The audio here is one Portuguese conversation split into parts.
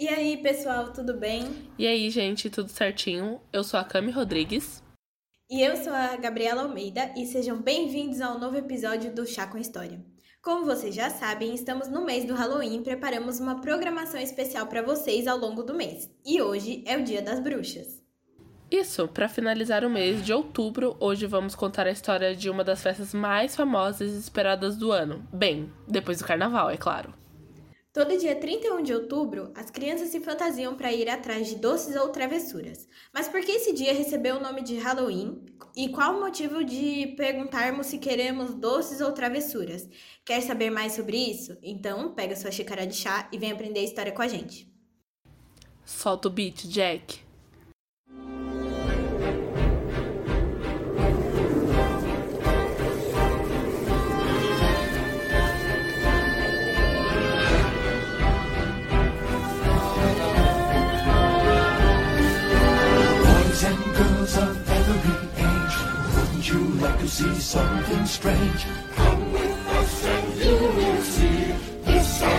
E aí, pessoal, tudo bem? E aí, gente, tudo certinho? Eu sou a Cami Rodrigues. E eu sou a Gabriela Almeida e sejam bem-vindos ao novo episódio do Chá com História. Como vocês já sabem, estamos no mês do Halloween e preparamos uma programação especial para vocês ao longo do mês. E hoje é o Dia das Bruxas. Isso, para finalizar o mês de outubro, hoje vamos contar a história de uma das festas mais famosas e esperadas do ano. Bem, depois do carnaval, é claro. Todo dia 31 de outubro, as crianças se fantasiam para ir atrás de doces ou travessuras. Mas por que esse dia recebeu o nome de Halloween? E qual o motivo de perguntarmos se queremos doces ou travessuras? Quer saber mais sobre isso? Então, pega sua xícara de chá e vem aprender a história com a gente. Solta o beat, Jack. See something strange. Come with us and you will see. This of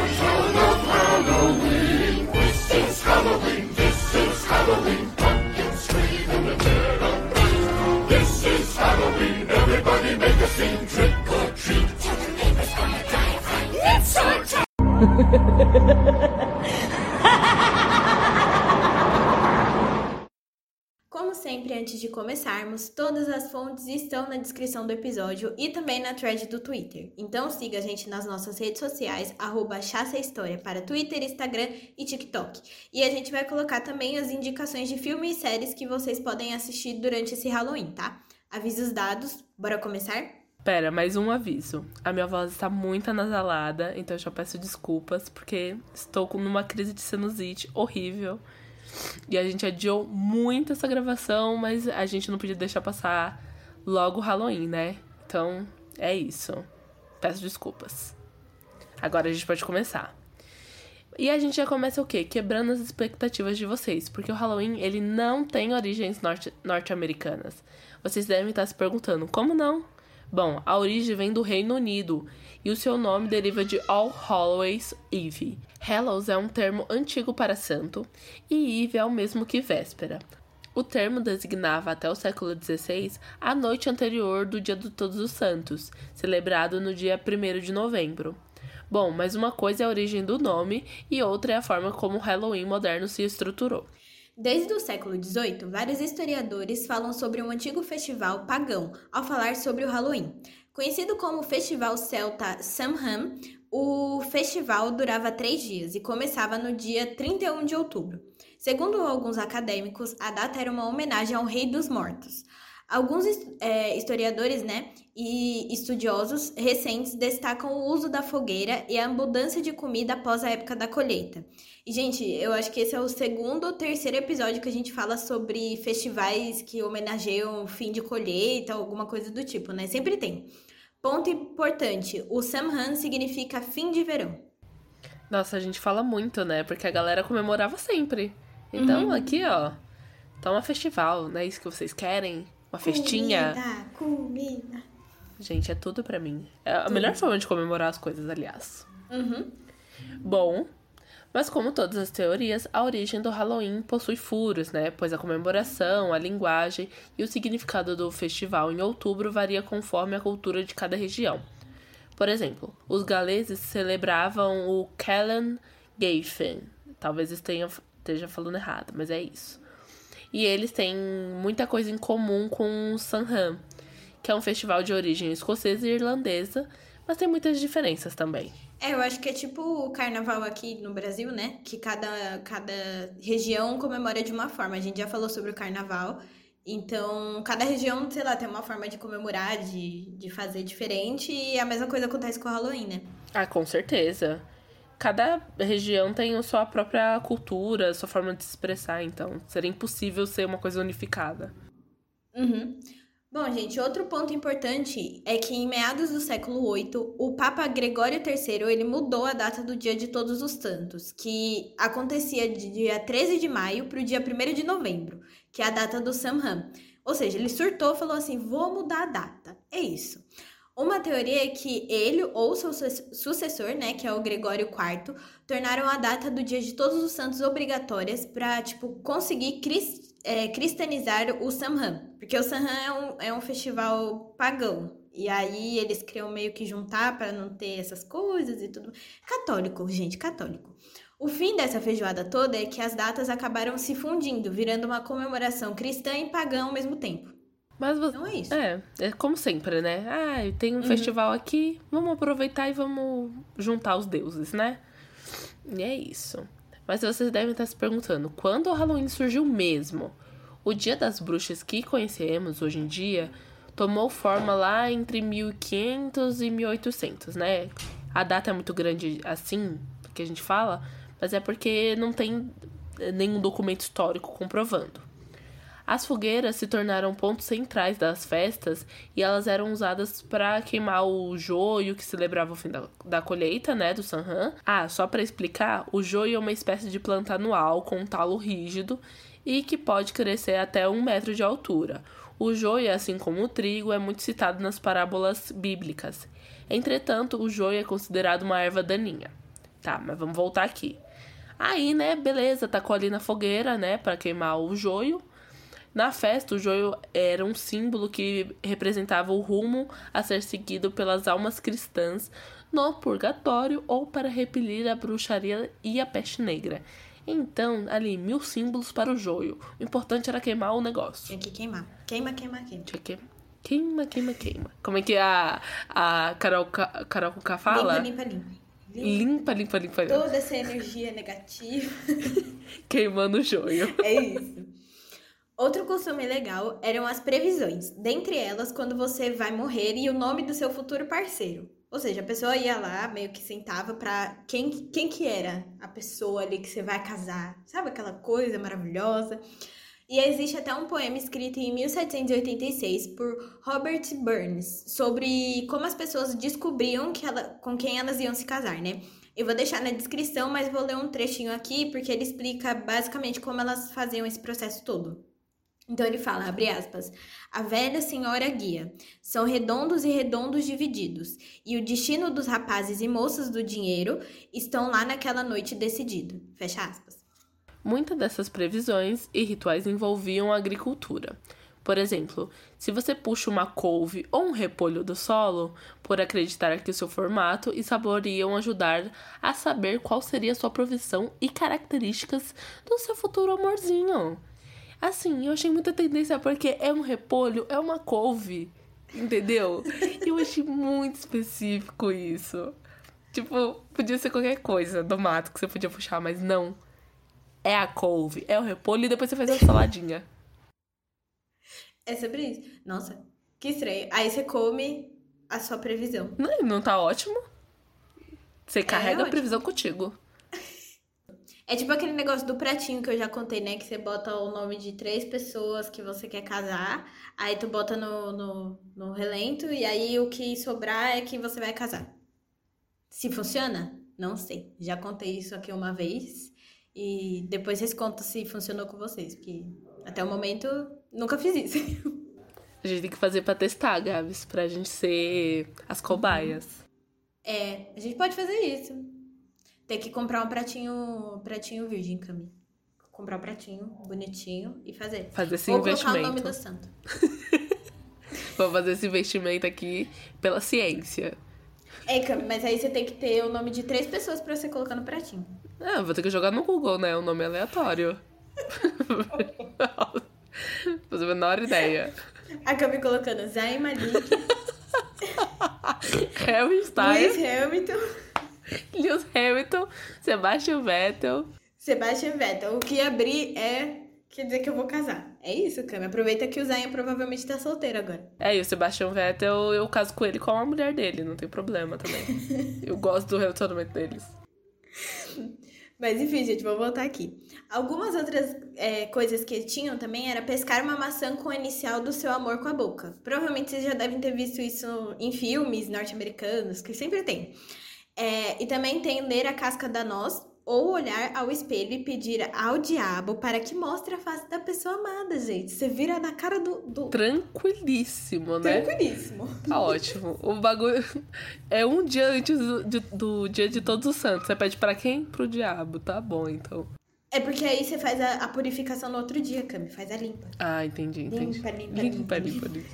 Halloween. This is Halloween. This is Halloween. Pumpkins scream in the dead of night. This is Halloween. Everybody make a scene. Trick or treat. Tell the neighbors gonna die. It's our time. antes de começarmos, todas as fontes estão na descrição do episódio e também na thread do Twitter. Então siga a gente nas nossas redes sociais, arroba História, para Twitter, Instagram e TikTok. E a gente vai colocar também as indicações de filmes e séries que vocês podem assistir durante esse Halloween, tá? Avisos dados, bora começar? Pera, mais um aviso. A minha voz está muito anasalada, então eu já peço desculpas, porque estou com uma crise de sinusite horrível. E a gente adiou muito essa gravação, mas a gente não podia deixar passar logo o Halloween, né? Então, é isso. Peço desculpas. Agora a gente pode começar. E a gente já começa o quê? Quebrando as expectativas de vocês, porque o Halloween, ele não tem origens norte-americanas. Vocês devem estar se perguntando, como não? Bom, a origem vem do Reino Unido e o seu nome deriva de All Hallows Eve. Hallows é um termo antigo para santo e Eve é o mesmo que véspera. O termo designava até o século XVI a noite anterior do Dia de Todos os Santos, celebrado no dia 1 de novembro. Bom, mas uma coisa é a origem do nome e outra é a forma como o Halloween moderno se estruturou. Desde o século XVIII, vários historiadores falam sobre um antigo festival pagão ao falar sobre o Halloween. Conhecido como Festival Celta Samhain, o festival durava três dias e começava no dia 31 de outubro. Segundo alguns acadêmicos, a data era uma homenagem ao Rei dos Mortos. Alguns é, historiadores né, e estudiosos recentes destacam o uso da fogueira e a abundância de comida após a época da colheita. E, gente, eu acho que esse é o segundo ou terceiro episódio que a gente fala sobre festivais que homenageiam o fim de colheita, alguma coisa do tipo, né? Sempre tem. Ponto importante: o Samhain significa fim de verão. Nossa, a gente fala muito, né? Porque a galera comemorava sempre. Então, uhum. aqui, ó, tá um festival, não é isso que vocês querem? Uma festinha? Comida, comida. Gente, é tudo para mim. É a tudo. melhor forma de comemorar as coisas, aliás. Uhum. Bom, mas como todas as teorias, a origem do Halloween possui furos, né? Pois a comemoração, a linguagem e o significado do festival em outubro varia conforme a cultura de cada região. Por exemplo, os galeses celebravam o Callan Gafen. Talvez esteja falando errado, mas é isso. E eles têm muita coisa em comum com o Samhain, que é um festival de origem escocesa e irlandesa, mas tem muitas diferenças também. É, eu acho que é tipo o carnaval aqui no Brasil, né? Que cada, cada região comemora de uma forma. A gente já falou sobre o carnaval. Então, cada região, sei lá, tem uma forma de comemorar, de, de fazer diferente. E a mesma coisa acontece com o Halloween, né? Ah, com certeza. Cada região tem a sua própria cultura, sua forma de se expressar. Então, seria impossível ser uma coisa unificada. Uhum. Bom, gente, outro ponto importante é que em meados do século VIII, o Papa Gregório III ele mudou a data do Dia de Todos os Santos, que acontecia de dia 13 de maio para o dia 1 de novembro, que é a data do Samhain. Ou seja, ele surtou falou assim: vou mudar a data. É isso. Uma teoria é que ele ou seu sucessor, né, que é o Gregório IV, tornaram a data do Dia de Todos os Santos obrigatórias para, tipo, conseguir crist é, cristianizar o Samhain. Porque o Samhain é um, é um festival pagão. E aí eles queriam meio que juntar para não ter essas coisas e tudo. Católico, gente, católico. O fim dessa feijoada toda é que as datas acabaram se fundindo, virando uma comemoração cristã e pagã ao mesmo tempo. Mas você... Não é isso. É, é como sempre, né? Ah, tem um uhum. festival aqui, vamos aproveitar e vamos juntar os deuses, né? E é isso. Mas vocês devem estar se perguntando, quando o Halloween surgiu mesmo? O Dia das Bruxas que conhecemos hoje em dia tomou forma lá entre 1500 e 1800, né? A data é muito grande assim, que a gente fala, mas é porque não tem nenhum documento histórico comprovando. As fogueiras se tornaram pontos centrais das festas e elas eram usadas para queimar o joio que celebrava o fim da, da colheita, né, do Sanhan. Ah, só para explicar, o joio é uma espécie de planta anual com um talo rígido e que pode crescer até um metro de altura. O joio, assim como o trigo, é muito citado nas parábolas bíblicas. Entretanto, o joio é considerado uma erva daninha. Tá, mas vamos voltar aqui. Aí, né, beleza, tacou ali na fogueira, né, para queimar o joio. Na festa, o joio era um símbolo que representava o rumo a ser seguido pelas almas cristãs no purgatório ou para repelir a bruxaria e a peste negra. Então, ali, mil símbolos para o joio. O importante era queimar o negócio. Tinha que queimar. Queima, queima, queima. Tinha que queima, queima, queima. Como é que a, a Carol, Carol Cuca fala? Limpa, limpa, limpa. Limpa, limpa, limpa. limpa. Toda essa energia negativa. Queimando o joio. É isso. Outro costume legal eram as previsões, dentre elas quando você vai morrer e o nome do seu futuro parceiro. Ou seja, a pessoa ia lá, meio que sentava pra quem, quem que era a pessoa ali que você vai casar. Sabe aquela coisa maravilhosa? E existe até um poema escrito em 1786 por Robert Burns sobre como as pessoas descobriam que ela, com quem elas iam se casar, né? Eu vou deixar na descrição, mas vou ler um trechinho aqui porque ele explica basicamente como elas faziam esse processo todo. Então ele fala, abre aspas, a velha senhora guia, são redondos e redondos divididos, e o destino dos rapazes e moças do dinheiro estão lá naquela noite decidido. Fecha aspas. Muitas dessas previsões e rituais envolviam a agricultura. Por exemplo, se você puxa uma couve ou um repolho do solo, por acreditar que seu formato e sabor iam ajudar a saber qual seria a sua provisão e características do seu futuro amorzinho. Assim, eu achei muita tendência porque é um repolho, é uma couve. Entendeu? eu achei muito específico isso. Tipo, podia ser qualquer coisa do mato que você podia puxar, mas não. É a couve, é o repolho e depois você faz a saladinha. É sobre isso. Nossa, que estranho. Aí você come a sua previsão. Não, não tá ótimo? Você carrega é a previsão contigo. É tipo aquele negócio do pratinho que eu já contei, né? Que você bota o nome de três pessoas que você quer casar, aí tu bota no, no, no relento e aí o que sobrar é que você vai casar. Se funciona? Não sei. Já contei isso aqui uma vez e depois vocês contam se funcionou com vocês, porque até o momento nunca fiz isso. A gente tem que fazer pra testar, Gabs, pra gente ser as cobaias. É, a gente pode fazer isso. Tem que comprar um pratinho, pratinho virgem, Cami. Comprar um pratinho bonitinho e fazer. Fazer esse Ou investimento. colocar o nome do santo. Vou fazer esse investimento aqui pela ciência. É, Cami, mas aí você tem que ter o nome de três pessoas pra você colocar no pratinho. Ah, vou ter que jogar no Google, né? O nome aleatório. Fazer a menor ideia. A Cami colocando Zayn Malik. Harry Styles. Lewis Hamilton. Lewis Hamilton, Sebastian Vettel. Sebastian Vettel. O que abrir é. Quer dizer que eu vou casar. É isso, Cami. Aproveita que o Zayn provavelmente tá solteiro agora. É, e o Sebastian Vettel, eu caso com ele com a mulher dele, não tem problema também. eu gosto do relacionamento deles. Mas enfim, gente, vou voltar aqui. Algumas outras é, coisas que tinham também era pescar uma maçã com a inicial do seu amor com a boca. Provavelmente vocês já devem ter visto isso em filmes norte-americanos, que sempre tem. É, e também tem ler a casca da noz ou olhar ao espelho e pedir ao diabo para que mostre a face da pessoa amada, gente. Você vira na cara do. do... Tranquilíssimo, né? Tranquilíssimo. Tá ótimo. O bagulho é um dia antes do, do dia de todos os santos. Você pede para quem? Pro diabo. Tá bom, então. É porque aí você faz a, a purificação no outro dia, Cami. Faz a limpa. Ah, entendi, entendi. Limpa, limpa, limpa, limpa. limpa.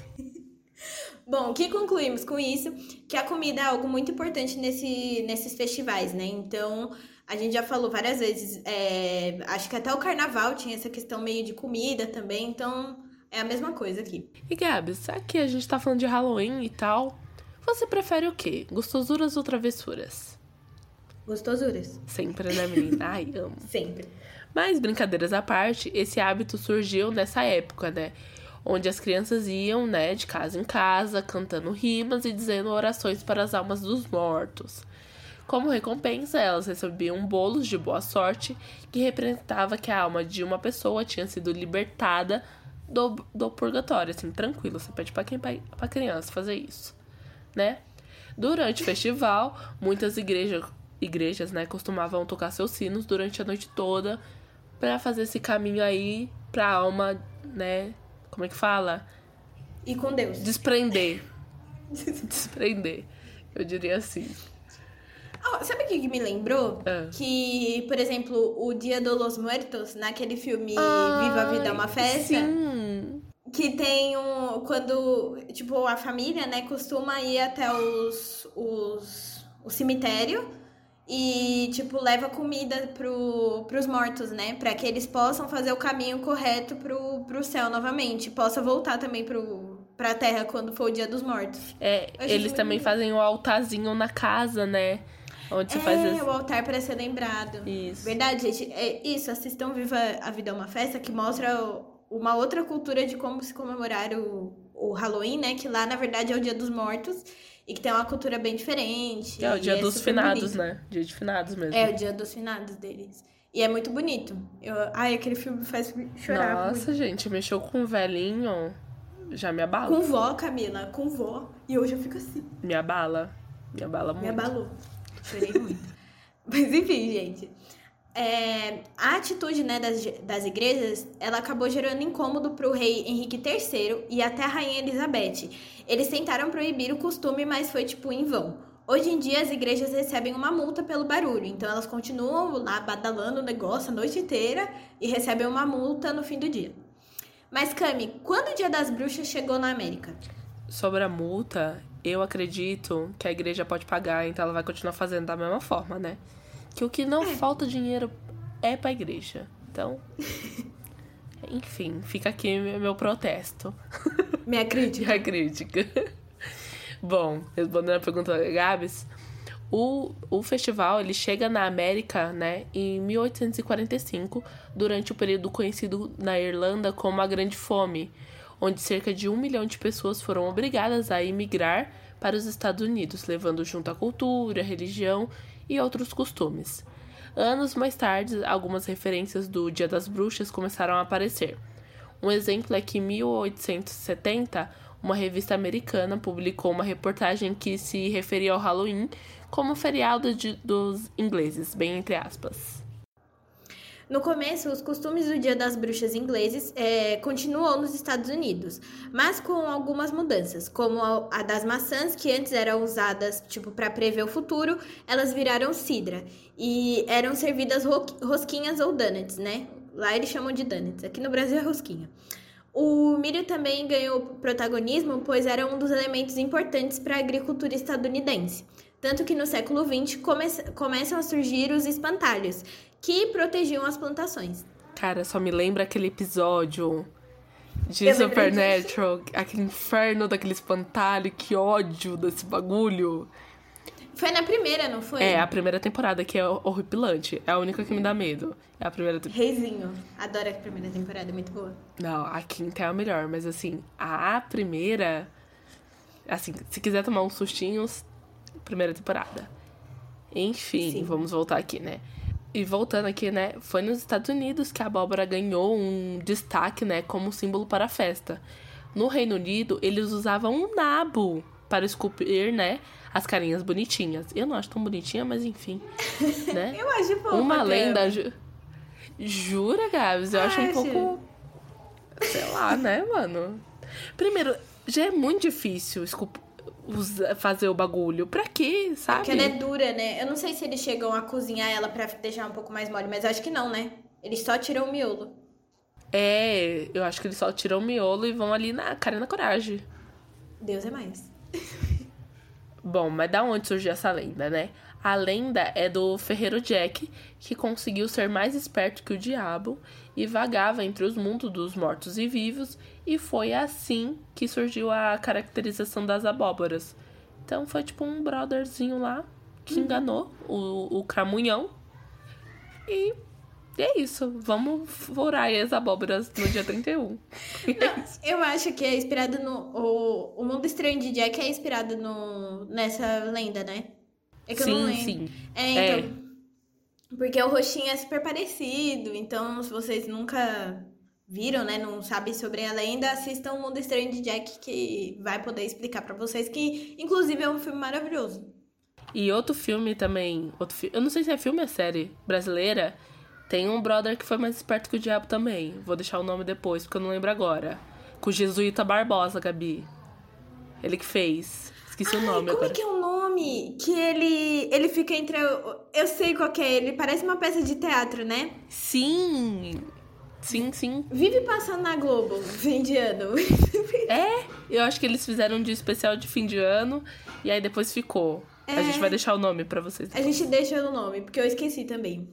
Bom, o que concluímos com isso? Que a comida é algo muito importante nesse, nesses festivais, né? Então, a gente já falou várias vezes, é, acho que até o carnaval tinha essa questão meio de comida também, então é a mesma coisa aqui. E Gabs, que a gente tá falando de Halloween e tal, você prefere o quê? Gostosuras ou travessuras? Gostosuras. Sempre, né, menina? Ai, amo. Sempre. Mas, brincadeiras à parte, esse hábito surgiu nessa época, né? Onde as crianças iam, né, de casa em casa, cantando rimas e dizendo orações para as almas dos mortos. Como recompensa, elas recebiam bolos de boa sorte que representava que a alma de uma pessoa tinha sido libertada do, do purgatório, assim, tranquilo. Você pede para quem para criança fazer isso, né? Durante o festival, muitas igrejas, igrejas, né, costumavam tocar seus sinos durante a noite toda para fazer esse caminho aí para a alma, né? Como é que fala? E com Deus. Desprender. Desprender. Eu diria assim. Oh, sabe o que, me lembrou? É. Que, por exemplo, o Dia dos Los Muertos, naquele filme Viva a Vida é uma Festa. Sim. Que tem um. Quando, tipo, a família, né, costuma ir até os, os, o cemitério e, tipo, leva comida pro, pros mortos, né? Pra que eles possam fazer o caminho correto pro, pro céu novamente. Possa voltar também pro, pra terra quando for o dia dos mortos. É, eles também fazem o altarzinho na casa, né? Onde você é, faz esse... o altar para ser lembrado. Isso. Verdade, gente. É isso, assistam Viva a Vida é uma Festa, que mostra uma outra cultura de como se comemorar o, o Halloween, né? Que lá, na verdade, é o Dia dos Mortos. E que tem uma cultura bem diferente. É o dia é dos finados, bonito. né? Dia de finados mesmo. É, o dia dos finados deles. E é muito bonito. Eu... Ai, aquele filme faz chorar. Nossa, muito. gente, mexeu com um velhinho. Já me abala. Com vó, Camila, com vó. E hoje eu fico assim. Me abala. Me abala muito. Me abalou. Chorei muito. Mas enfim, gente. É, a atitude né, das, das igrejas, ela acabou gerando incômodo para o rei Henrique III e até a rainha Elizabeth. Eles tentaram proibir o costume, mas foi tipo em vão. Hoje em dia as igrejas recebem uma multa pelo barulho, então elas continuam lá badalando o negócio a noite inteira e recebem uma multa no fim do dia. Mas Cami, quando o Dia das Bruxas chegou na América? Sobre a multa, eu acredito que a igreja pode pagar, então ela vai continuar fazendo da mesma forma, né? Que o que não é. falta dinheiro é pra igreja. Então. Enfim, fica aqui meu protesto. Minha crítica. Minha crítica. Bom, respondendo a pergunta da Gabs, o, o festival ele chega na América né, em 1845, durante o período conhecido na Irlanda como a Grande Fome, onde cerca de um milhão de pessoas foram obrigadas a emigrar para os Estados Unidos, levando junto a cultura, a religião e outros costumes. Anos mais tarde, algumas referências do Dia das Bruxas começaram a aparecer. Um exemplo é que em 1870, uma revista americana publicou uma reportagem que se referia ao Halloween como feriado de, dos ingleses, bem entre aspas. No começo, os costumes do Dia das Bruxas ingleses é, nos Estados Unidos, mas com algumas mudanças, como a, a das maçãs, que antes eram usadas tipo para prever o futuro, elas viraram cidra e eram servidas ro rosquinhas ou donuts, né? Lá eles chamam de donuts, aqui no Brasil é rosquinha. O milho também ganhou protagonismo, pois era um dos elementos importantes para a agricultura estadunidense. Tanto que no século XX come começam a surgir os espantalhos, que protegiam as plantações. Cara, só me lembra aquele episódio de Eu Supernatural, aquele inferno daquele espantalho, que ódio desse bagulho. Foi na primeira, não foi? É, a primeira temporada, que é horripilante. É a única que me dá medo. É a primeira temporada. Reizinho. Adoro a primeira temporada, é muito boa. Não, a quinta é a melhor, mas assim, a primeira. Assim, se quiser tomar uns sustinhos, primeira temporada. Enfim, Sim. vamos voltar aqui, né? E voltando aqui, né? Foi nos Estados Unidos que a abóbora ganhou um destaque, né? Como símbolo para a festa. No Reino Unido, eles usavam um nabo para esculpir, né, as carinhas bonitinhas. Eu não acho tão bonitinha, mas enfim, né? Eu acho fofa. Uma lenda. Ju... Jura, Gabs? Eu acho um Acho. pouco. Sei lá, né, mano? Primeiro, já é muito difícil esculp... usa- fazer o bagulho. Pra quê, sabe? Porque ela é dura, né? Eu não sei se eles chegam a cozinhar ela pra deixar um pouco mais mole, mas acho que não, né? Eles só tiram o miolo. É, eu acho que eles só tiram o miolo e vão ali na cara na coragem. Deus é mais. Bom, mas da onde surgiu essa lenda, né? A lenda é do ferreiro Jack, que conseguiu ser mais esperto que o diabo e vagava entre os mundos dos mortos e vivos, e foi assim que surgiu a caracterização das abóboras. Então foi tipo um brotherzinho lá que enganou o, o cramunhão. E é isso. Vamos furar as abóboras no dia 31. Eu acho que é inspirado no. O, o Mundo Estranho de Jack é inspirado no, nessa lenda, né? É que eu não sim, lembro. sim. É, então. Porque o roxinho é super parecido, então se vocês nunca viram, né, não sabem sobre a lenda, assistam o Mundo Estranho de Jack que vai poder explicar pra vocês que inclusive é um filme maravilhoso. E outro filme também, outro fi... eu não sei se é filme ou série brasileira, tem um brother que foi mais esperto que o diabo também. Vou deixar o nome depois, porque eu não lembro agora. Com o Jesuíta Barbosa, Gabi. Ele que fez. Esqueci o nome Como agora. é que é o nome? Que ele ele fica entre o- eu sei qual que é, ele parece uma peça de teatro, né? Sim! Sim, sim. Vive passando na Globo, fim de ano. É, eu acho que eles fizeram um dia especial de fim de ano e aí depois ficou. A gente vai deixar o nome pra vocês. A gente deixa o nome, porque eu esqueci também.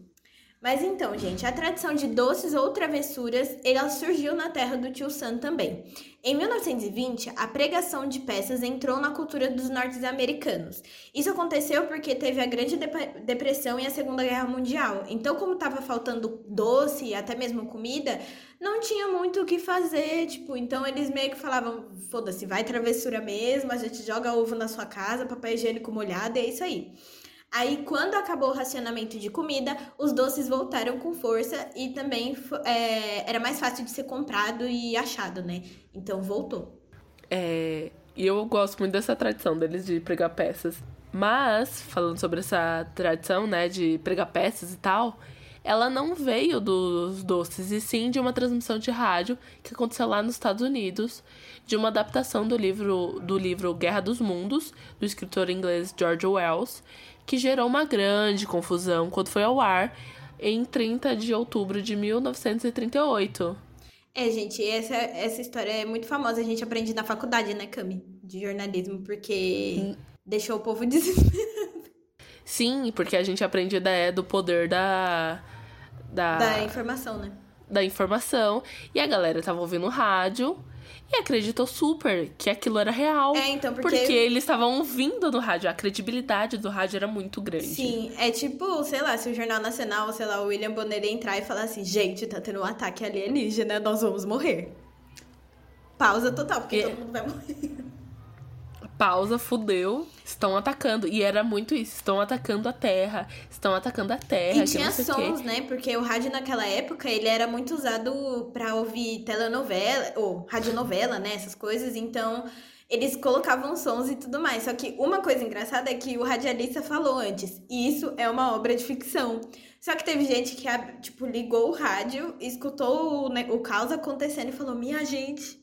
Mas então, gente, a tradição de doces ou travessuras, ela surgiu na terra do tio Sam também. Em 1920, a pregação de peças entrou na cultura dos norte-americanos. Isso aconteceu porque teve a Grande Depressão e a Segunda Guerra Mundial. Então, como estava faltando doce e até mesmo comida, não tinha muito o que fazer, tipo, então eles meio que falavam, foda-se, vai travessura mesmo, a gente joga ovo na sua casa, papel higiênico molhado, e é isso aí. Aí, quando acabou o racionamento de comida, os doces voltaram com força e também é, era mais fácil de ser comprado e achado, né? Então voltou. É, e eu gosto muito dessa tradição deles de pregar peças. Mas, falando sobre essa tradição, né, de pregar peças e tal, ela não veio dos doces, e sim de uma transmissão de rádio que aconteceu lá nos Estados Unidos, de uma adaptação do livro, do livro Guerra dos Mundos, do escritor inglês George Wells, que gerou uma grande confusão quando foi ao ar em 30 de outubro de 1938. É, gente, essa, essa história é muito famosa. A gente aprende na faculdade, né, Cami? De jornalismo, porque deixou o povo desesperado Sim, porque a gente aprende a ideia do poder da. Da, da informação, né? da informação. E a galera tava ouvindo rádio e acreditou super que aquilo era real. É, então, porque- eles estavam ouvindo no rádio. A credibilidade do rádio era muito grande. Sim, é tipo, sei lá, se o Jornal Nacional, sei lá, o William Bonner entrar e falar assim, gente, tá tendo um ataque alienígena, nós vamos morrer. Pausa total, porque E- todo mundo vai morrer. Pausa, fudeu. Estão atacando. E era muito isso. Estão atacando a terra. Estão atacando a terra. E tinha sons, né? Porque o rádio naquela época, ele era muito usado pra ouvir telenovela, ou radionovela, né? Essas coisas. Então, eles colocavam sons e tudo mais. Só que uma coisa engraçada é que o radialista falou antes. E isso é uma obra de ficção. Só que teve gente que, tipo, ligou o rádio, escutou o, né, o caos acontecendo e falou: Minha gente,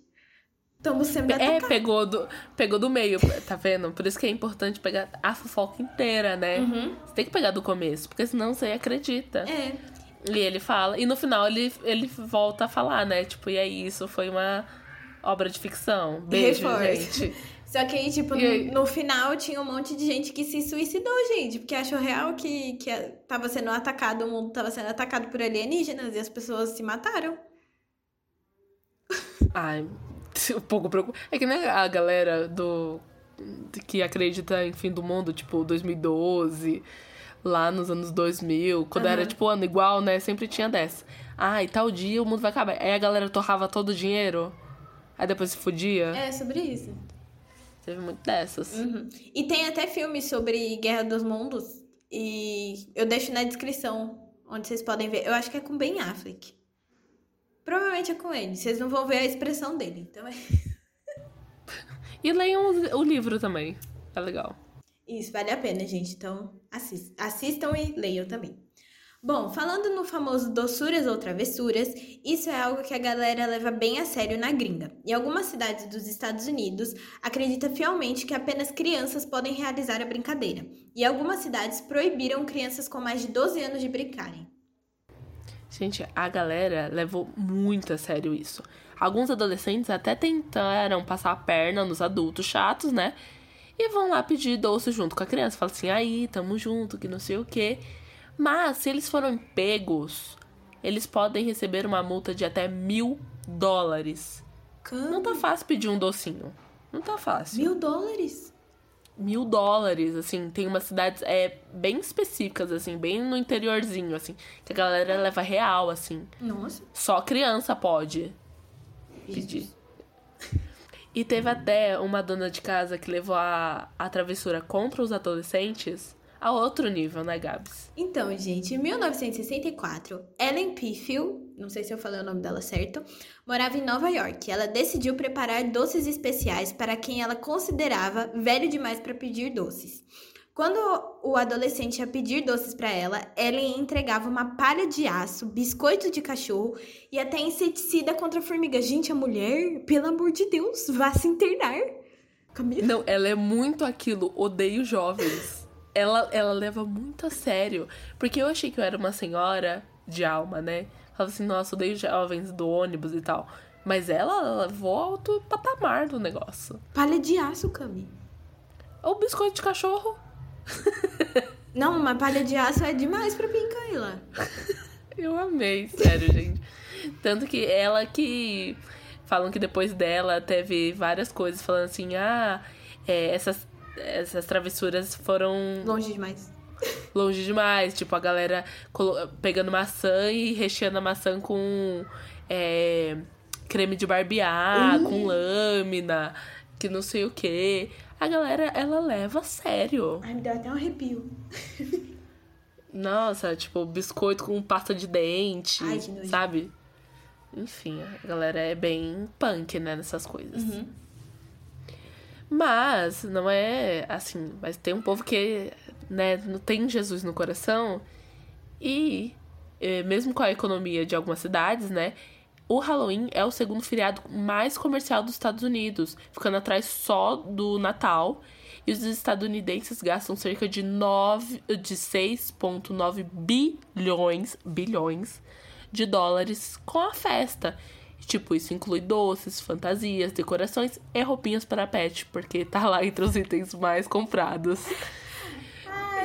estamos sendo É, pegou do, pegou do meio, tá vendo? Por isso que é importante pegar a fofoca inteira, né? Você tem que pegar do começo, porque senão você acredita. Uhum. É. E ele fala, e no final ele, ele volta a falar, né? Tipo, e aí, isso foi uma obra de ficção. Beijo, gente. Só que aí, tipo, aí? no, no final tinha um monte de gente que se suicidou, gente, porque achou real que, que tava sendo atacado, o mundo tava sendo atacado por alienígenas e as pessoas se mataram. Ai, um pouco preocupado. É que nem a galera do. que acredita em fim do mundo, tipo, 2012, lá nos anos 2000, quando era, tipo, ano igual, né? Sempre tinha dessa. Ai, tal dia o mundo vai acabar. Aí a galera torrava todo o dinheiro, aí depois se fudia. É, sobre isso. Teve muito dessas. Uhum. E tem até filme sobre Guerra dos Mundos, e eu deixo na descrição, onde vocês podem ver. Eu acho que é com Ben Affleck. Provavelmente é com ele, vocês não vão ver a expressão dele, então é... E leiam o, livro também. É legal. Isso, vale a pena, gente. Então, assistam, assistam e leiam também. Bom, falando no famoso doçuras ou travessuras, isso é algo que a galera leva bem a sério na gringa. Em algumas cidades dos Estados Unidos, acredita fielmente que apenas crianças podem realizar a brincadeira. E algumas cidades proibiram crianças com mais de 12 anos de brincarem. Gente, a galera levou muito a sério isso. Alguns adolescentes até tentaram passar a perna nos adultos chatos, né? E vão lá pedir doce junto com a criança. Fala assim, aí, tamo junto, que não sei o quê. Mas, se eles foram pegos, eles podem receber uma multa de até mil dólares. Não tá fácil pedir um docinho. Não tá fácil. Mil dólares? Mil dólares, assim. Tem umas cidades é, bem específicas, assim, bem no interiorzinho, assim. Que a galera leva real, assim. Nossa. Só criança pode pedir. E teve até uma dona de casa que levou a, a travessura contra os adolescentes a outro nível, né, Gabs? Então, gente, em 1964, Ellen Pifield, não sei se eu falei o nome dela certo, morava em Nova York. Ela decidiu preparar doces especiais para quem ela considerava velho demais para pedir doces. Quando o adolescente ia pedir doces para ela, Ellen entregava uma palha de aço, biscoito de cachorro e até inseticida contra formigas. Gente, a mulher, pelo amor de Deus, vá se internar. Camila. Não, ela é muito aquilo, odeio jovens. Ela, ela leva muito a sério. Porque eu achei que eu era uma senhora de alma, né? Falava assim, nossa, odeio jovens do ônibus e tal. Mas ela, ela levou alto patamar do negócio. Palha de aço, Cami. O biscoito de cachorro. Não, uma palha de aço é demais pra mim, Camila. Eu amei, sério, gente. Tanto que ela que. Falam que depois dela teve várias coisas falando assim, ah, é, essas, essas travessuras foram Longe demais. longe demais. Tipo, a galera pegando maçã e recheando a maçã com é, creme de barbear, com lâmina, que não sei o que. A galera, ela leva a sério. Ai, me deu até um arrepio. Nossa, tipo, biscoito com pasta de dente, Ai, sabe? Enfim, a galera é bem punk, né, nessas coisas. Uhum. Mas, não é assim, mas tem um povo que, né, não tem Jesus no coração. E, eh, mesmo com a economia de algumas cidades, né, o Halloween é o segundo feriado mais comercial dos Estados Unidos, ficando atrás só do Natal. E os estadunidenses gastam cerca de, 9, de 6,9 bilhões, bilhões de dólares com a festa. Tipo, isso inclui doces, fantasias, decorações e roupinhas para pet, porque tá lá entre os itens mais comprados.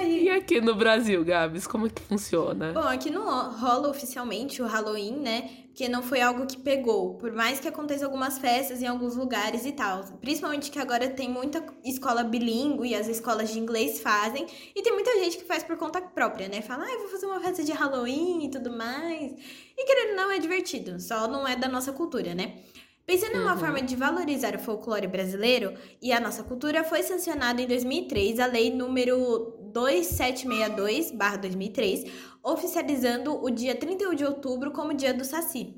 E aqui no Brasil, Gabs, como é que funciona? Bom, aqui não rola oficialmente o Halloween, né? Porque não foi algo que pegou. Por mais que aconteça algumas festas em alguns lugares e tal. Principalmente que agora tem muita escola bilíngue e as escolas de inglês fazem. E tem muita gente que faz por conta própria, né? Fala, ah, eu vou fazer uma festa de Halloween e tudo mais. E querendo não, é divertido. Só não é da nossa cultura, né? Pensando em uma forma de valorizar o folclore brasileiro e a nossa cultura, foi sancionada em 2003 a Lei número 2762-2003, oficializando o dia 31 de outubro como dia do Saci.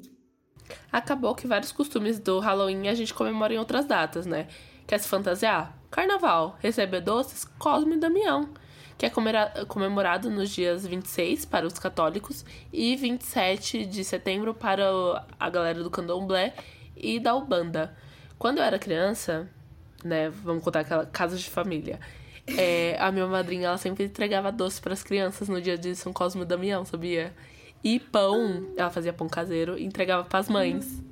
Acabou que vários costumes do Halloween a gente comemora em outras datas, né? Quer se fantasiar? Carnaval. Receber doces? Cosme e Damião. Que é comemora- comemorado nos dias 26 para os católicos e 27 de setembro para a galera do candomblé e da Ubanda. Quando eu era criança, né? Vamos contar aquela casa de família. É, a minha madrinha, ela sempre entregava doce para as crianças no dia de São Cosme e Damião, sabia? E pão, ela fazia pão caseiro e entregava para as mães.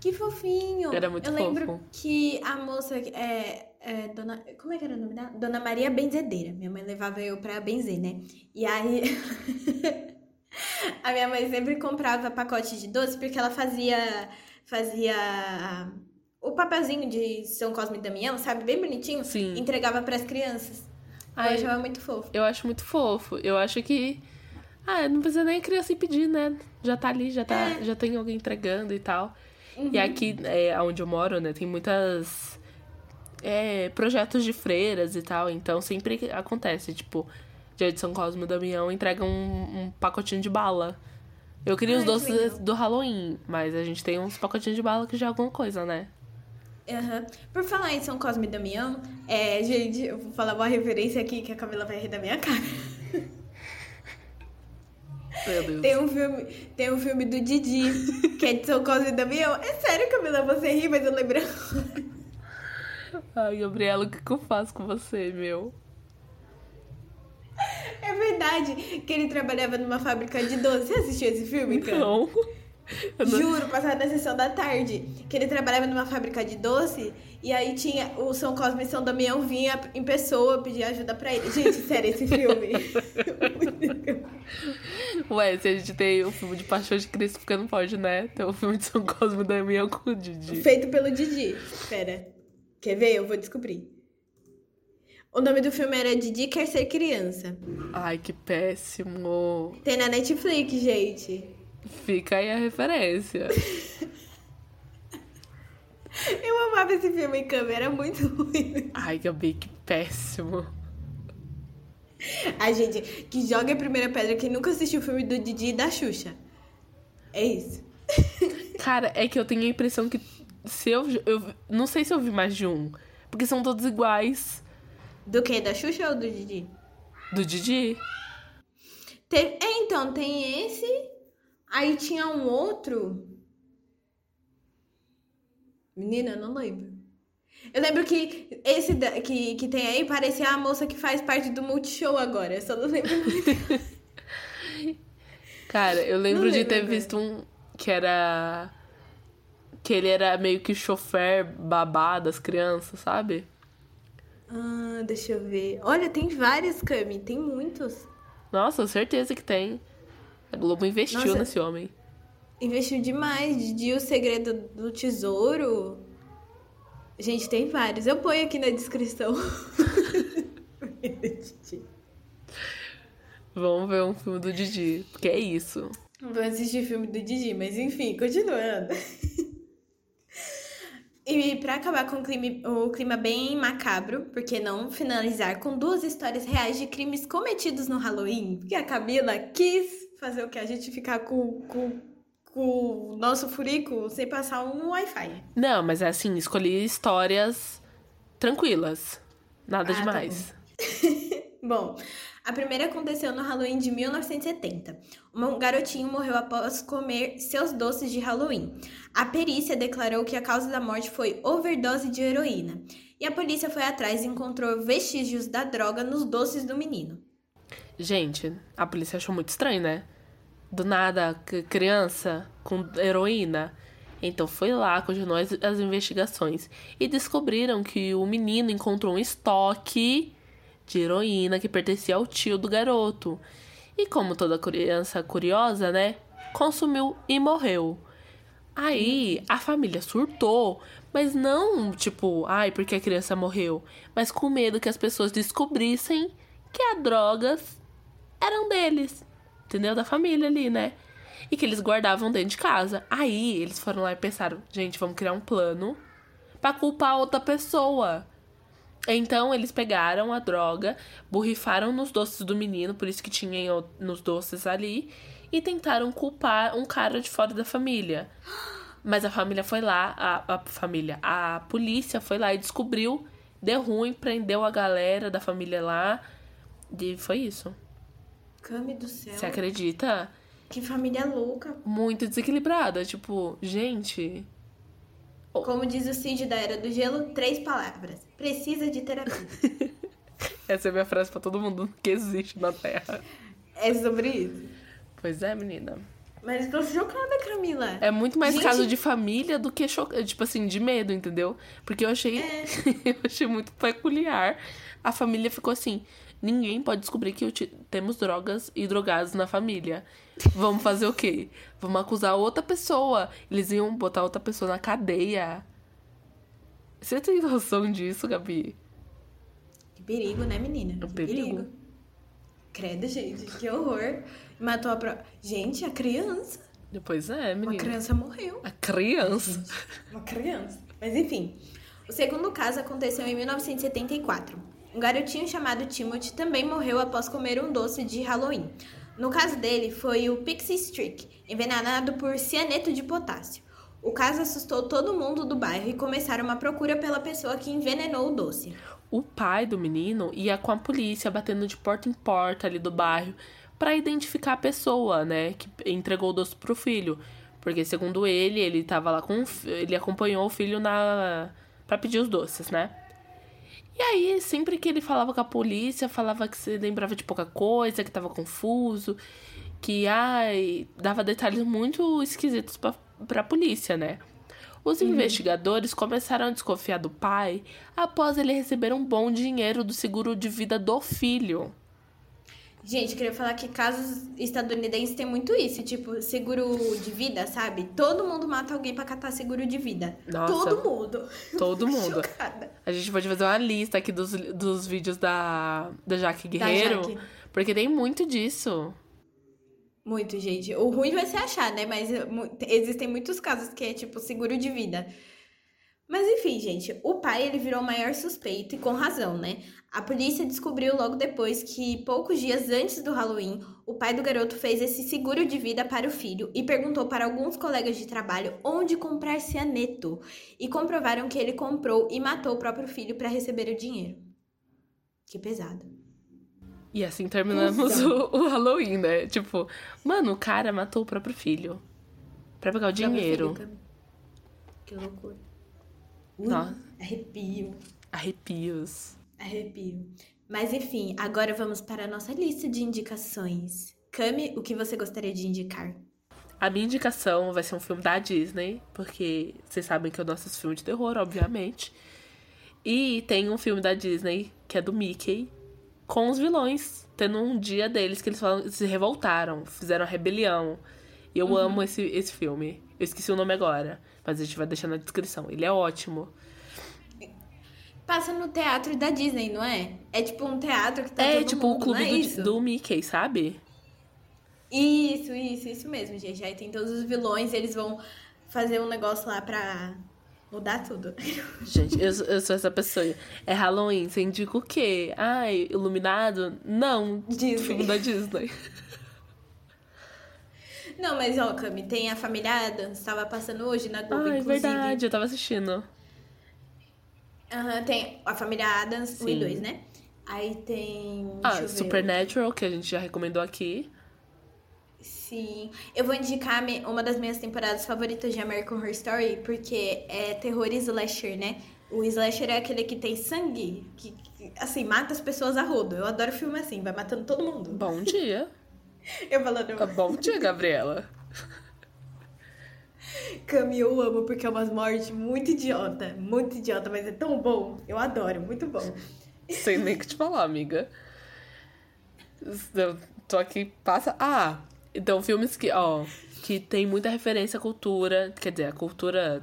Que fofinho! Era muito Eu lembro fofo. que a moça é, é dona, como é que era o nome dela? Dona Maria Benzedeira. Minha mãe levava eu pra benzer, né? E aí a minha mãe sempre comprava pacote de doce porque ela fazia fazia o papelzinho de São Cosme e Damião, sabe? Bem bonitinho. Sim. Entregava pras crianças. Ai, eu achava muito fofo. Eu acho muito fofo. Eu acho que. Ah, não precisa nem a criança ir pedir, né? Já tá ali, já, tá, É. já tem alguém entregando e tal. Uhum. E aqui, é, onde eu moro, né, tem muitas. É, projetos de freiras e tal. Então sempre acontece, tipo, dia de São Cosme e Damião entrega um, um pacotinho de bala. Eu queria os Ai, que doces legal. do Halloween, mas a gente tem uns pacotinhos de bala que já é alguma coisa, né? Aham. Por falar em São Cosme e Damião, é, gente, eu vou falar uma referência aqui que a Camila vai rir da minha cara. Meu Deus. Tem um filme, tem um filme do Didi, que é de São Cosme e Damião. É sério, Camila, você ri, mas eu lembrei. Ai, Gabriela, o que, que eu faço com você, meu? É verdade que ele trabalhava numa fábrica de doce. Você assistiu esse filme, cara? Não- Juro, passava na sessão da tarde. Que ele trabalhava numa fábrica de doce e aí tinha o São Cosme e São Damião vinha em pessoa pedir ajuda pra ele. Gente, sério, esse filme. Ué, se a gente tem o filme de Paixão de Cristo, porque não pode, né? Tem o filme de São Cosme e Damião com o Didi. Feito pelo Didi. Pera. Quer ver? Eu vou descobrir. O nome do filme era Didi Quer Ser Criança. Ai, que péssimo. Tem na Netflix, gente. Fica aí a referência. Eu amava esse filme em câmera, era muito ruim. Ai, Gabi, que péssimo. Ai, gente, que joga a primeira pedra quem nunca assistiu o filme do Didi e da Xuxa. É isso. Cara, é que eu tenho a impressão que se eu, eu. Não sei se eu vi mais de um. Porque são todos iguais. Do que? Da Xuxa ou do Didi? Do Didi? Tem- é, então, tem esse. Aí tinha um outro. Menina, não lembro. Eu lembro que esse que, que tem aí parecia a moça que faz parte do Multishow agora. Eu só não lembro muito. Cara, eu lembro Não de lembro ter agora. visto um que era. Que ele era meio que chofer babá das crianças, sabe? ah, deixa eu ver. Olha, tem vários, Cami. Tem muitos. Nossa, certeza que tem. A Globo investiu Nossa. nesse homem. Investiu demais. Didi, o segredo do tesouro. Gente, tem vários. Eu ponho aqui na descrição. Vamos ver um filme do Didi. Porque é isso. Vou assistir filme do Didi, mas enfim, continuando. E pra acabar com o clima, o clima bem macabro, por que não finalizar com duas histórias reais de crimes cometidos no Halloween? Porque a Camila quis fazer o que? A gente ficar com, com, com o nosso furico sem passar um Wi-Fi. Não, mas é assim, escolhi histórias tranquilas. Nada Ah, tá demais. Bom, a primeira aconteceu no Halloween de 1970. Um garotinho morreu após comer seus doces de Halloween. A perícia declarou que a causa da morte foi overdose de heroína. E a polícia foi atrás e encontrou vestígios da droga nos doces do menino. Gente, a polícia achou muito estranho, né? Do nada, criança com heroína. Então foi lá, continuou as, as investigações. E descobriram que o menino encontrou um estoque de heroína que pertencia ao tio do garoto. E como toda criança curiosa, né? Consumiu e morreu. Aí a família surtou, mas não tipo, ai, porque a criança morreu, mas com medo que as pessoas descobrissem que as drogas eram deles, entendeu? Da família ali, né? E que eles guardavam dentro de casa. Aí eles foram lá e pensaram, gente, vamos criar um plano pra culpar outra pessoa. Então eles pegaram a droga, borrifaram nos doces do menino, por isso que tinha nos doces ali, e tentaram culpar um cara de fora da família. Mas a família foi lá, a, a família, a polícia foi lá e descobriu, deu ruim, prendeu a galera da família lá, e foi isso. Came do céu. Você acredita? Que família louca. Muito desequilibrada, tipo, gente, Como diz o Cid da Era do Gelo, três palavras. Precisa de terapia. essa é a minha frase pra todo mundo que existe na Terra. é sobre isso. Pois é, menina. Mas tô chocada, Camila. É muito mais Gente- caso de família do que, cho... tipo assim, de medo, entendeu? Porque eu achei, É. eu achei muito peculiar. A família ficou assim, ninguém pode descobrir que temos drogas e drogados na família. Vamos fazer o quê? Vamos acusar outra pessoa. Eles iam botar outra pessoa na cadeia. Você tem noção disso, Gabi? Que perigo, né, menina? É um Que perigo. Credo, gente, que horror. Matou a pro... Gente, a criança. Depois é, Uma menina. criança morreu. A criança. Uma criança. Mas enfim. O segundo caso aconteceu em 1974. Um garotinho chamado Timothy também morreu após comer um doce de Halloween. No caso dele, foi o Pixie Streak, envenenado por cianeto de potássio. O caso assustou todo mundo do bairro e começaram uma procura pela pessoa que envenenou o doce. O pai do menino ia com a polícia batendo de porta em porta ali do bairro para identificar a pessoa, né, que entregou o doce pro filho, porque segundo ele, ele tava lá com ele acompanhou o filho na para pedir os doces, né? E aí, sempre que ele falava com a polícia, falava que se lembrava de pouca coisa, que tava confuso, que ai, dava detalhes muito esquisitos pra, pra polícia, né? Os uhum. investigadores começaram a desconfiar do pai após ele receber um bom dinheiro do seguro de vida do filho. Gente, queria falar que casos estadunidenses tem muito isso, tipo, seguro de vida, sabe? Todo mundo mata alguém pra catar seguro de vida. Nossa, todo mundo. Todo mundo. Chocada. A gente pode fazer uma lista aqui dos, dos vídeos da, da Jaque Guerreiro. Da Jaque. Porque tem muito disso. Muito, gente. O ruim vai ser achar, né? Mas existem muitos casos que é tipo seguro de vida. Mas enfim, gente, o pai ele virou o maior suspeito e com razão, né? A polícia descobriu logo depois que poucos dias antes do Halloween, o pai do garoto fez esse seguro de vida para o filho e perguntou para alguns colegas de trabalho onde comprar cianeto e comprovaram que ele comprou e matou o próprio filho para receber o dinheiro. Que pesado. E assim terminamos o, o, Halloween, né? Tipo, mano, o cara matou o próprio filho para pegar o dinheiro. Filho, que loucura. Ui, arrepio. Arrepios. Arrepio. Mas enfim, agora vamos para a nossa lista de indicações. Cami, o que você gostaria de indicar? A minha indicação vai ser um filme da Disney, porque vocês sabem que eu não assisto filme de terror, obviamente. E tem um filme da Disney que é do Mickey com os vilões, tendo um dia deles que eles falam, se revoltaram, fizeram a rebelião. E eu uhum. amo esse, esse filme. Eu esqueci o nome agora. Mas a gente vai deixar na descrição. Ele é ótimo. Passa no teatro da Disney, não é? É tipo um teatro que tá É tipo mundo, o clube é do, do Mickey, sabe? Isso, isso, isso mesmo, gente. Aí tem todos os vilões, eles vão fazer um negócio lá pra mudar tudo. Gente, eu, eu sou essa pessoa. É Halloween, você indica o quê? Ai, iluminado? Não. Disney. Filme da Disney. Não, mas ó, Cami, tem a família Adams, estava passando hoje na Globo, ah, inclusive. é verdade, eu tava assistindo. Uhum, tem a família Adams, Sim. 1 e 2, né? Aí tem. Ah, Supernatural, que a gente já recomendou aqui. Sim. Eu vou indicar uma das minhas temporadas favoritas de American Horror Story, porque é terror slasher, né? O slasher é aquele que tem sangue, que, que assim, mata as pessoas a rodo. Eu adoro filme assim, vai matando todo mundo. Bom dia. Eu falando. Tá bom dia, Gabriela. Cami, eu amo porque é umas mortes muito idiota. Muito idiota, mas é tão bom. Eu adoro, muito bom. Sem nem que te falar, amiga. Eu tô aqui, passa. Ah, então filmes que, ó, que tem muita referência à cultura. Quer dizer, a cultura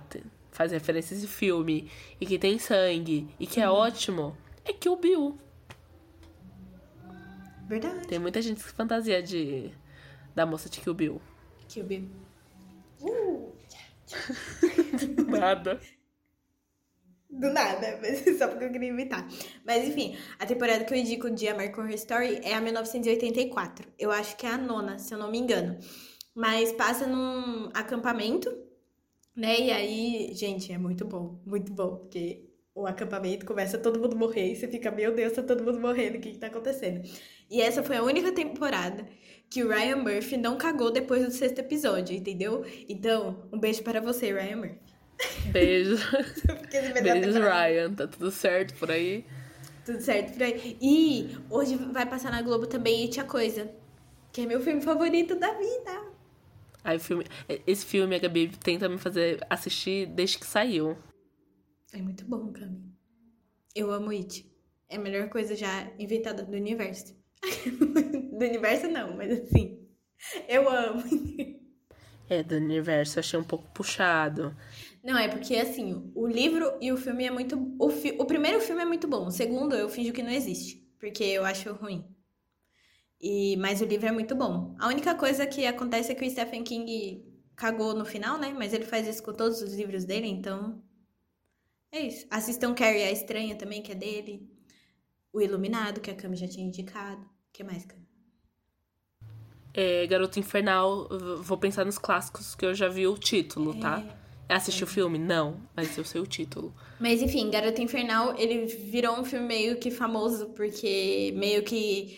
faz referências de filme e que tem sangue e que é hum. ótimo. É que o Bill. Verdade. Tem muita gente que fantasia de da moça de Kill Bill. Kill Bill. Uh. nada. Do nada, mas só porque eu queria imitar. Mas enfim, a temporada que eu indico de American Horror Story é a 1984. Eu acho que é a nona, se eu não me engano. Mas passa num acampamento, né? E aí, gente, é muito bom, muito bom, porque o acampamento começa todo mundo morrer e você fica, meu Deus, tá todo mundo morrendo, o que que tá acontecendo? E essa foi a única temporada que o Ryan Murphy não cagou depois do sexto episódio, entendeu? Então, um beijo para você, Ryan Murphy. Beijo. Beijo, Ryan. Tá tudo certo por aí? Tudo certo por aí. E hoje vai passar na Globo também It a Coisa, que é meu filme favorito da vida. Ai, filme... Esse filme a Gabi tenta me fazer assistir desde que saiu. É muito bom, Cami. Eu amo It. É a melhor coisa já inventada do universo. do universo não, mas assim, eu amo. É, do universo achei um pouco puxado. Não, é porque assim, o livro e o filme é muito. O, fi... o primeiro filme é muito bom, o segundo eu finjo que não existe, porque eu acho ruim. E... Mas o livro é muito bom. A única coisa que acontece é que o Stephen King cagou no final, né? Mas ele faz isso com todos os livros dele, então. É isso. Assistam Carrie a Estranha também, que é dele. O Iluminado, que a Cami já tinha indicado. O que mais, Cami? É, Garota Infernal, vou pensar nos clássicos que eu já vi o título, tá? é. tá? Assisti o filme? Não, mas eu sei o título. Mas enfim, Garota Infernal, ele virou um filme meio que famoso, porque meio que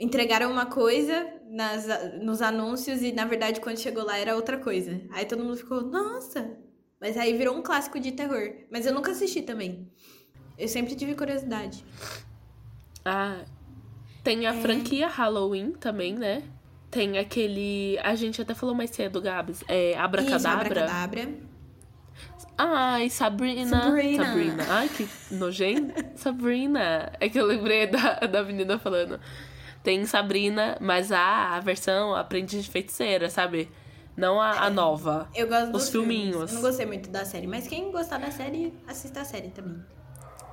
entregaram uma coisa nas, nos anúncios e na verdade quando chegou lá era outra coisa. Aí todo mundo ficou, nossa! Mas aí virou um clássico de terror. Mas eu nunca assisti também. Eu sempre tive curiosidade. Ah, tem a É. franquia Halloween também, né? Tem aquele. A gente até falou mais cedo, Gabs. É Isso, Abracadabra. Abracadabra. Ai, Sabrina. Sabrina. Sabrina. Ai, que nojento. Sabrina. É que eu lembrei da, da menina falando. Tem Sabrina, mas a, a versão Aprendiz de Feiticeira, sabe? Não a, a nova. Eu gosto dos Os filmes. filminhos. Eu não gostei muito da série, mas quem gostar da série, assista a série também.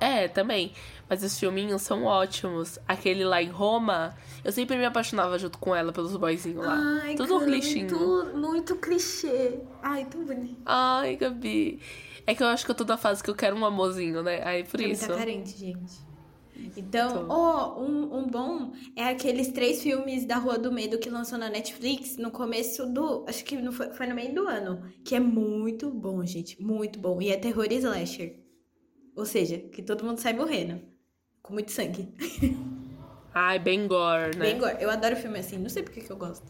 É, também. Mas os filminhos são ótimos. Aquele lá em Roma, eu sempre me apaixonava junto com ela pelos boyzinhos lá. Ai, Tudo um cara, lixinho. Muito, muito clichê. Ai, tão bonito. Ai, Gabi. É que eu acho que eu tô na fase que eu quero um amorzinho, né? Aí por Ele isso. tá carente, gente. Então, ó, um, um bom é aqueles três filmes da Rua do Medo que lançou na Netflix no começo do. Acho que no, foi, foi no meio do ano. Que é muito bom, gente. Muito bom. E é terror e slasher. Ou seja, que todo mundo sai morrendo. Com muito sangue. Ai, bem gore, né? Bem gore. Eu adoro filme assim. Não sei por que eu gosto.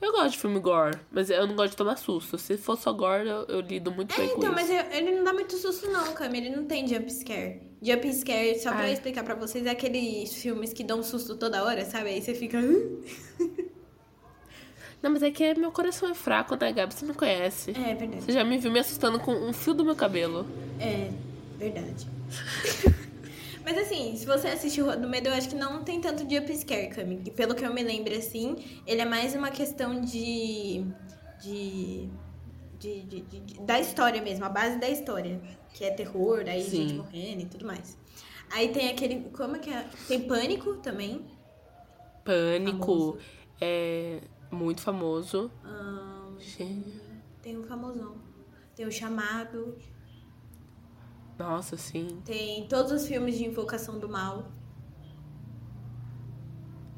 Eu gosto de filme gore, mas eu não gosto de tomar susto. Se for só gore, eu, eu lido muito É, bem com então, isso. mas eu- ele não dá muito susto, não, Cami. Ele não tem jump scare. Jump scare, só pra Ai. explicar pra vocês, é aqueles filmes que dão susto toda hora, sabe? Aí você fica. Não, mas é que meu coração é fraco, né, Gabi? Você me conhece. É verdade. Você já me viu me assustando com um fio do meu cabelo. É, verdade. Mas assim, se você assistir Rua do Medo, eu acho que não tem tanto jump scare, Cami. Pelo que eu me lembro, assim, ele é mais uma questão de. de. de, de- de- de- da história mesmo, a base da história. Que é terror, aí Sim. gente morrendo e tudo mais. Aí tem aquele. Como é que é? Tem pânico também. Pânico Famoso. é muito famoso. Gente, tem o famosão. Tem o chamado. Nossa, sim. Tem todos os filmes de Invocação do Mal.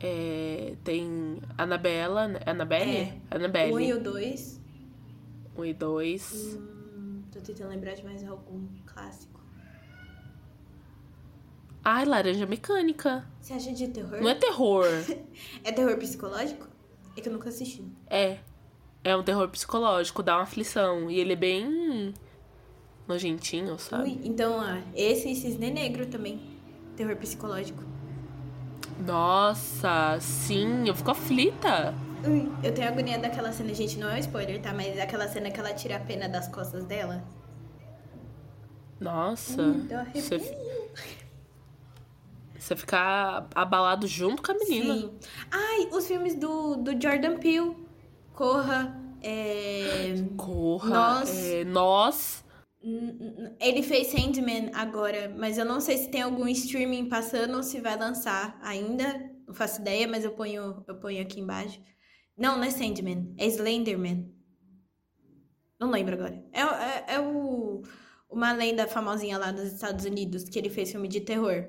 É, tem Anabela, né? Anabelle? É. Anabelle. 1 e o 2. Um e dois. Hum, tô tentando lembrar de mais algum clássico. Ai, Laranja Mecânica. Você acha de terror? Não é terror. É terror psicológico? É que eu nunca assisti. é. É um terror psicológico, dá uma aflição. E ele é bem nojentinho, sabe? Ui, então, ah, esse e Cisne Negro também. Terror psicológico. Nossa, sim, eu fico aflita. Ui, eu tenho agonia daquela cena, gente, não é um spoiler, tá? Mas aquela cena que ela tira a pena das costas dela. Nossa. Arrepio. Você, você fica abalado junto com a menina. Sim. Ai, os filmes do, do Jordan Peele. Corra. É... Corra. Nós. é, nós. Ele fez Sandman agora, mas eu não sei se tem algum streaming passando ou se vai lançar ainda. Não faço ideia, mas eu ponho, eu ponho aqui embaixo. Não, não é Sandman, é Slenderman. Não lembro agora. É, é, é o, uma lenda famosinha lá nos Estados Unidos que ele fez filme de terror.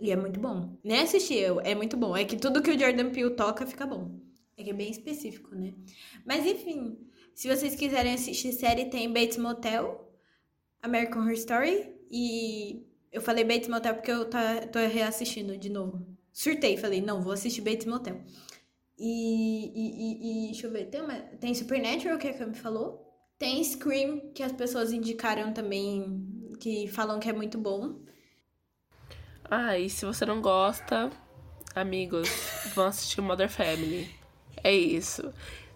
E é muito bom. Nem assisti eu, é muito bom. É que tudo que o Jordan Peele toca fica bom. É que é bem específico, né? Mas enfim, se vocês quiserem assistir série, tem Bates Motel, American Horror Story e eu falei Bates Motel porque eu tá, tô reassistindo de novo. Surtei, falei, não, vou assistir Bates Motel. E, e, e, e deixa eu ver, tem, uma, tem Supernatural, que é a Cami falou. Tem Scream, que as pessoas indicaram também, que falam que é muito bom. Ah, e se você não gosta, amigos, vão assistir Mother Family. É isso.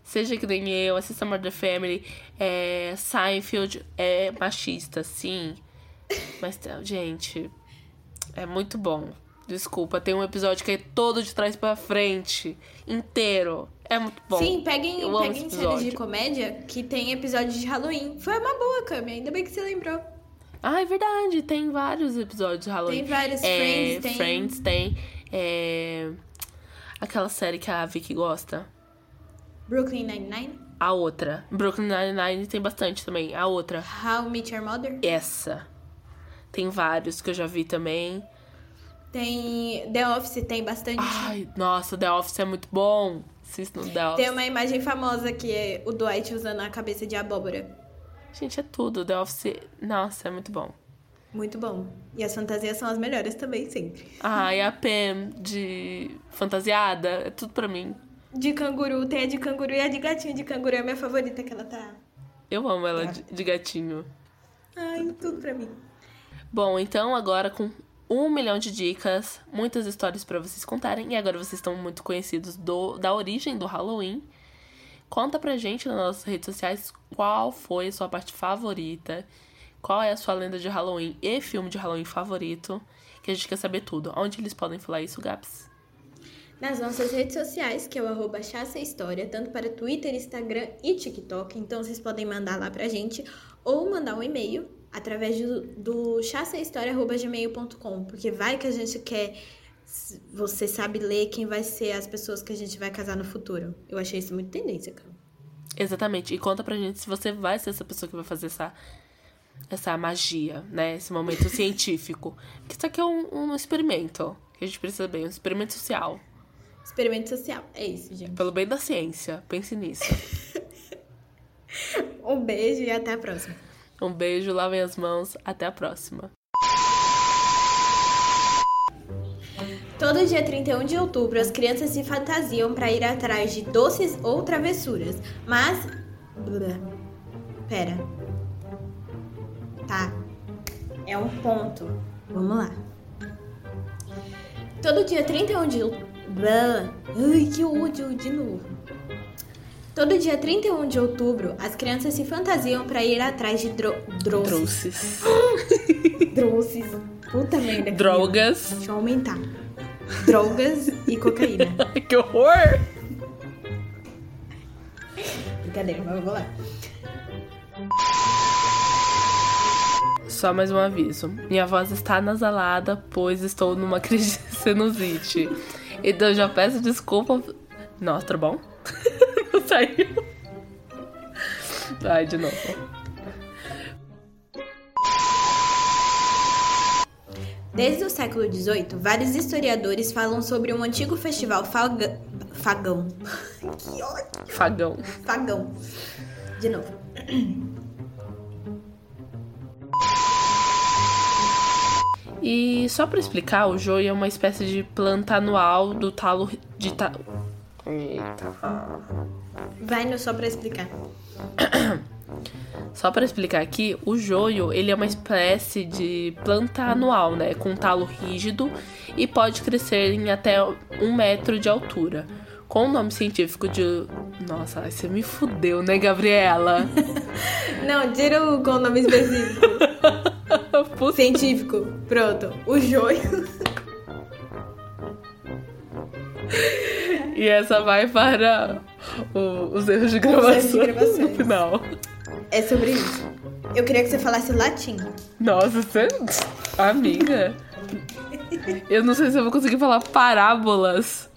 Seja que nem eu, assista Mother Family. É, Seinfeld é machista, sim. Mas, gente, é muito bom. Desculpa, tem um episódio que é todo de trás pra frente, inteiro. É muito bom. Sim, peguem, Eu peguem séries de comédia que tem episódios de Halloween. Foi uma boa, Cami, ainda bem que você lembrou. Ah, é verdade, tem vários episódios de Halloween. Tem vários, É, Friends tem. Friends tem. é, Aquela série que a Vicky gosta. Brooklyn Nine-Nine, A outra. Brooklyn Nine-Nine tem bastante também. A outra. How I Met Your Mother. Essa. Tem vários que eu já vi também. Tem The Office, tem bastante. Ai, nossa, The Office é muito bom. Assista no The Office. Tem uma imagem famosa que é o Dwight usando a cabeça de abóbora. Gente, é tudo. The Office, nossa, é muito bom. Muito bom. E as fantasias são as melhores também, sempre. Ah, e a Pam de fantasiada, é tudo pra mim. De canguru, tem a de canguru e a de gatinho de canguru é a minha favorita que ela tá. Eu amo ela de, de gatinho. Ai, tudo pra mim. Bom, então agora com um milhão de dicas, muitas histórias para vocês contarem. E agora vocês estão muito conhecidos do, da origem do Halloween. Conta pra gente nas nossas redes sociais qual foi a sua parte favorita, qual é a sua lenda de Halloween e filme de Halloween favorito, que a gente quer saber tudo. Onde eles podem falar isso, Gaps? Nas nossas redes sociais, que é o arroba História, tanto para Twitter, Instagram e TikTok. Então vocês podem mandar lá pra gente ou mandar um e-mail através do, do chassahistoria.gmail.com, porque vai que a gente quer. Você sabe ler quem vai ser as pessoas que a gente vai casar no futuro. Eu achei isso muito tendência, cara. Exatamente. E conta pra gente se você vai ser essa pessoa que vai fazer essa, essa magia, né? Esse momento científico. Que isso aqui é um, um experimento. Que a gente precisa bem, um experimento social. Experimento social. É isso, gente. Pelo bem da ciência. Pense nisso. um beijo e até a próxima. Um beijo, lavem as mãos. Até a próxima. Todo dia 31 de outubro, as crianças se fantasiam para ir atrás de doces ou travessuras. Mas. Pera. Tá. É um ponto. Vamos lá. Todo dia 31 de outubro. Ai, que ódio de novo. Todo dia 31 de outubro, as crianças se fantasiam para ir atrás de dro droces. Droces. Puta merda. Drogas. Deixa eu aumentar. Drogas e cocaína. que horror! Brincadeira, mas vamos lá. Só mais um aviso. Minha voz está nasalada, pois estou numa crise de sinusite. Então já peço desculpa. Nossa, tá bom? Não saiu. Vai, de novo. Desde o século XVIII, vários historiadores falam sobre um antigo festival faga... fagão. que ótimo! Fagão. Fagão. De novo. E só para explicar, o joio é uma espécie de planta anual do talo de ta... Eita. Vai no só para explicar. Só para explicar aqui, o joio ele é uma espécie de planta anual, né, com talo rígido e pode crescer em até um metro de altura. Com o nome científico de. Nossa, você me fudeu, né, Gabriela? Não, tira o com o nome específico. científico. Pronto. O joio. E essa vai para o, os erros de gravação, de no final. É sobre isso. Eu queria que você falasse latim. Nossa, você. Amiga. Eu não sei se eu vou conseguir falar parábolas.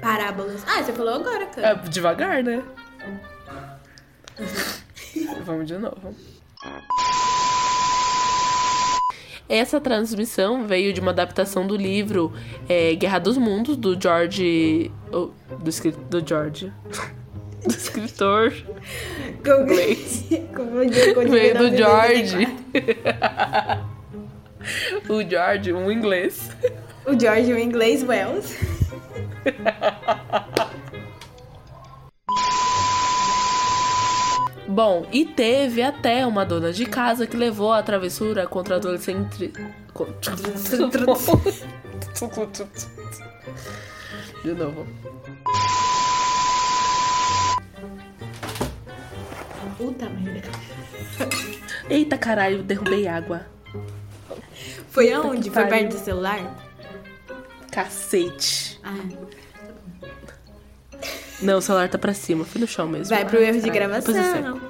Parábolas. Ah, você falou agora, cara. É, devagar, né? Vamos de novo. Essa transmissão veio de uma adaptação do livro é, Guerra dos Mundos, do George. Oh, do, do George. Do escritor. inglês. veio do George. o George, um inglês. O George, um inglês Wells. Bom, e teve até uma dona de casa que levou a travessura contra adolescente. De novo. Puta merda. Eita caralho, derrubei água. Foi aonde? Foi perto do celular? Cacete. Ah. Não, o celular tá pra cima, foi no chão mesmo. Vai pro erro de gravação.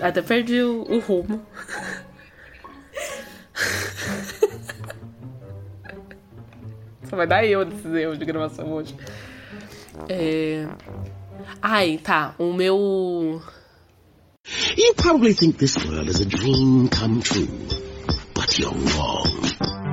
Até perdi o, o rumo. Só vai dar eu desses erros de gravação hoje. É... Ai, tá. O meu. You probably think this world is a dream come true, but you're wrong.